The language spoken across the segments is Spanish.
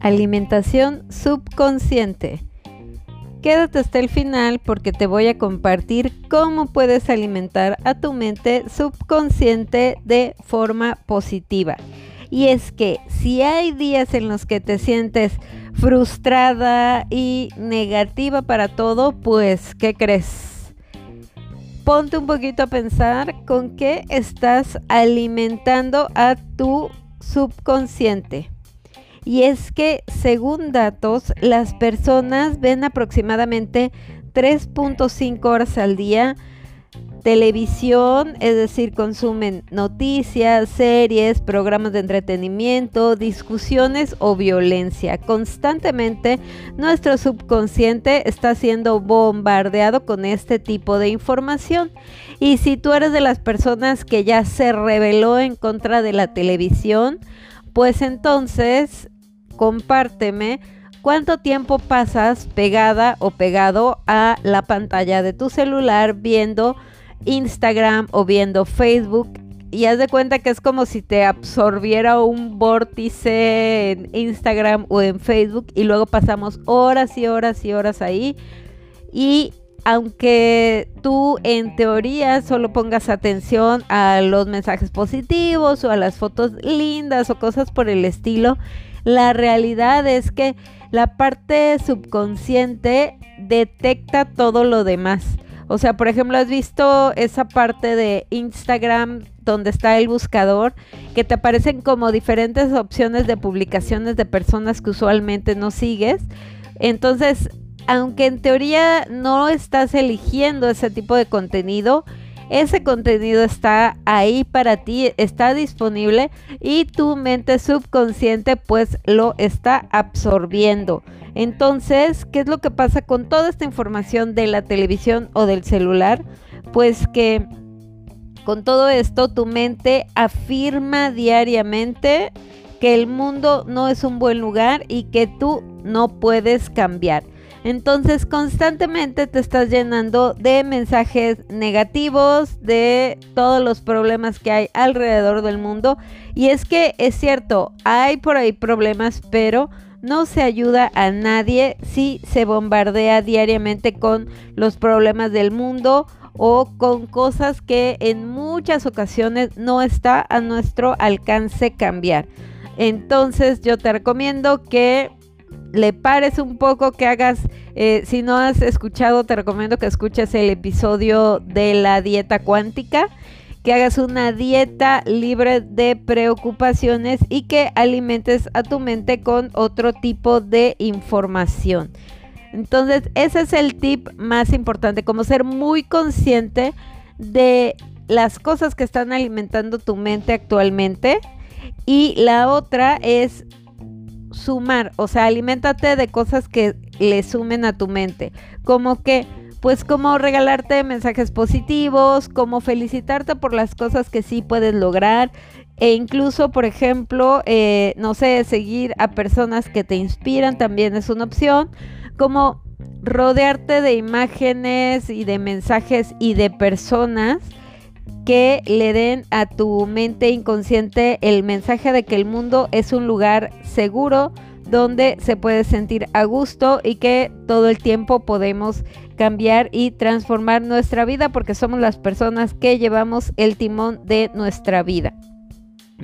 Alimentación subconsciente. Quédate hasta el final porque te voy a compartir cómo puedes alimentar a tu mente subconsciente de forma positiva. Y es que si hay días en los que te sientes frustrada y negativa para todo, pues, ¿qué crees? Ponte un poquito a pensar con qué estás alimentando a tu subconsciente. Y es que, según datos, las personas ven aproximadamente 3.5 horas al día televisión, es decir, consumen noticias, series, programas de entretenimiento, discusiones o violencia. Constantemente nuestro subconsciente está siendo bombardeado con este tipo de información. Y si tú eres de las personas que ya se rebeló en contra de la televisión, pues entonces compárteme cuánto tiempo pasas pegada o pegado a la pantalla de tu celular viendo Instagram o viendo Facebook y haz de cuenta que es como si te absorbiera un vórtice en Instagram o en Facebook y luego pasamos horas y horas y horas ahí y aunque tú en teoría solo pongas atención a los mensajes positivos o a las fotos lindas o cosas por el estilo, la realidad es que la parte subconsciente detecta todo lo demás. O sea, por ejemplo, has visto esa parte de Instagram donde está el buscador, que te aparecen como diferentes opciones de publicaciones de personas que usualmente no sigues. Entonces, aunque en teoría no estás eligiendo ese tipo de contenido, ese contenido está ahí para ti, está disponible y tu mente subconsciente pues lo está absorbiendo. Entonces, ¿qué es lo que pasa con toda esta información de la televisión o del celular? Pues que con todo esto tu mente afirma diariamente que el mundo no es un buen lugar y que tú no puedes cambiar. Entonces constantemente te estás llenando de mensajes negativos, de todos los problemas que hay alrededor del mundo. Y es que es cierto, hay por ahí problemas, pero no se ayuda a nadie si se bombardea diariamente con los problemas del mundo o con cosas que en muchas ocasiones no está a nuestro alcance cambiar. Entonces yo te recomiendo que le pares un poco, que hagas, eh, si no has escuchado, te recomiendo que escuches el episodio de la dieta cuántica, que hagas una dieta libre de preocupaciones y que alimentes a tu mente con otro tipo de información. Entonces, ese es el tip más importante, como ser muy consciente de las cosas que están alimentando tu mente actualmente. Y la otra es sumar, o sea, aliméntate de cosas que le sumen a tu mente, como que, pues como regalarte mensajes positivos, como felicitarte por las cosas que sí puedes lograr, e incluso, por ejemplo, eh, no sé, seguir a personas que te inspiran también es una opción, como rodearte de imágenes y de mensajes y de personas que le den a tu mente inconsciente el mensaje de que el mundo es un lugar seguro donde se puede sentir a gusto y que todo el tiempo podemos cambiar y transformar nuestra vida porque somos las personas que llevamos el timón de nuestra vida.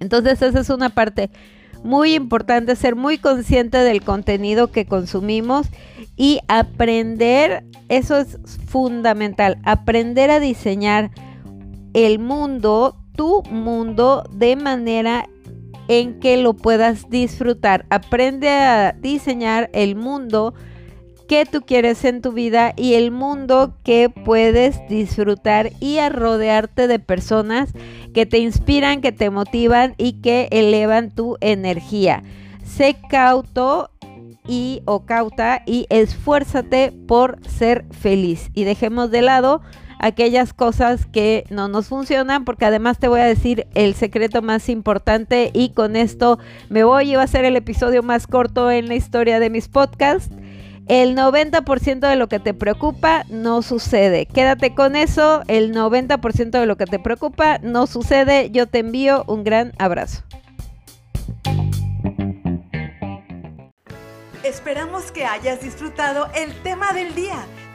Entonces esa es una parte muy importante, ser muy consciente del contenido que consumimos y aprender, eso es fundamental, aprender a diseñar el mundo, tu mundo, de manera en que lo puedas disfrutar. Aprende a diseñar el mundo que tú quieres en tu vida y el mundo que puedes disfrutar y a rodearte de personas que te inspiran, que te motivan y que elevan tu energía. Sé cauto y o cauta y esfuérzate por ser feliz y dejemos de lado aquellas cosas que no nos funcionan, porque además te voy a decir el secreto más importante y con esto me voy y va a ser el episodio más corto en la historia de mis podcasts. El 90% de lo que te preocupa no sucede. Quédate con eso. El 90% de lo que te preocupa no sucede. Yo te envío un gran abrazo. Esperamos que hayas disfrutado el tema del día.